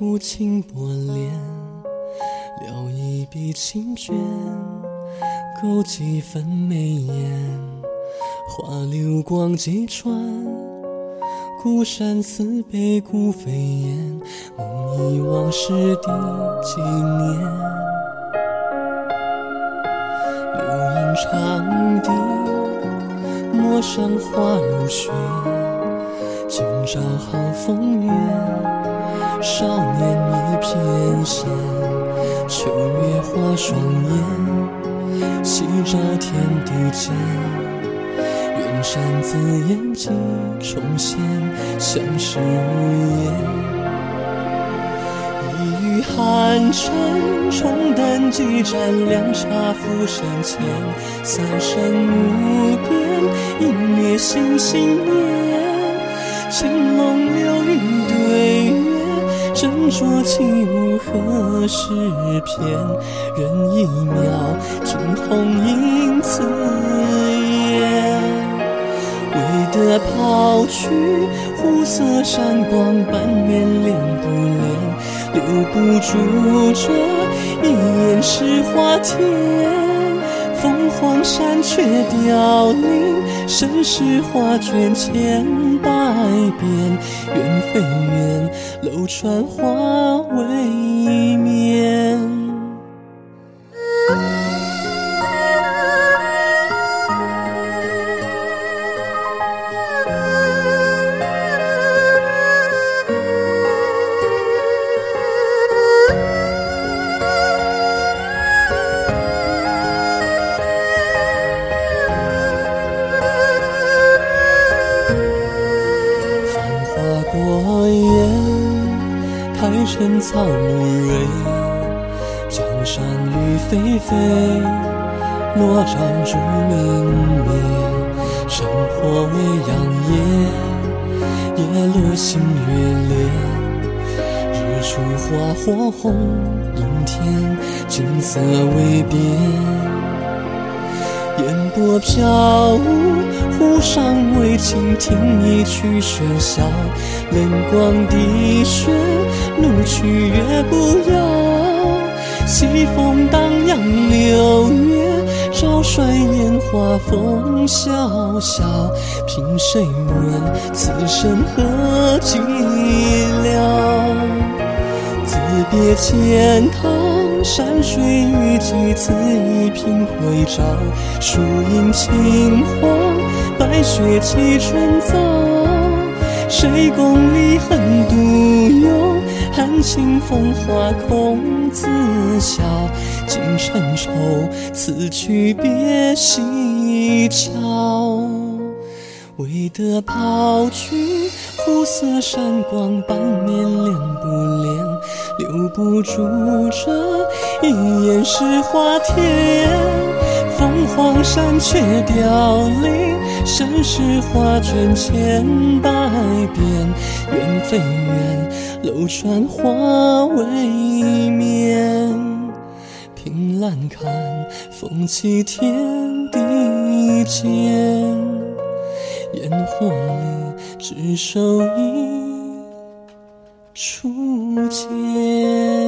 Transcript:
恋，留一笔清卷，勾几分眉眼，花流光几转，孤山寺北古飞燕，梦忆往事第几年？流萤长笛，陌上花如雪。今朝好风月，少年一片闲。秋月花双眼，夕照天地间。远山紫烟几重现，相识无言。一语寒蝉，重担几盏凉茶浮生前。三生无边，一灭心心念。青龙，斟酌起舞何时片？人一秒，惊鸿影自言。为得抛去湖色闪光，半面恋不恋？留不住这一眼是花天。凤凰山却凋零，盛世画卷千百遍。缘非缘，楼船花未开成草木蕊，江山绿霏霏，罗帐烛明灭，生破未央夜，夜落星月裂，日出花火红映天，景色未变，烟波飘舞。上未倾听一曲喧嚣，冷光滴血，怒去月不摇。西风荡漾六月，照衰烟花风萧萧。凭谁问此生何寂寥？自别千堂山水雨几此一颦回照，树影轻黄。白雪几春早，谁共离恨独有？含情风华空自笑。今成愁，此去别西桥。为得抛去湖色闪光，半面恋不恋？留不住这一眼是花天。江山却凋零，盛世画卷千百遍。缘非缘，楼船花未眠。凭栏看风起天地间，烟火里只收一初见。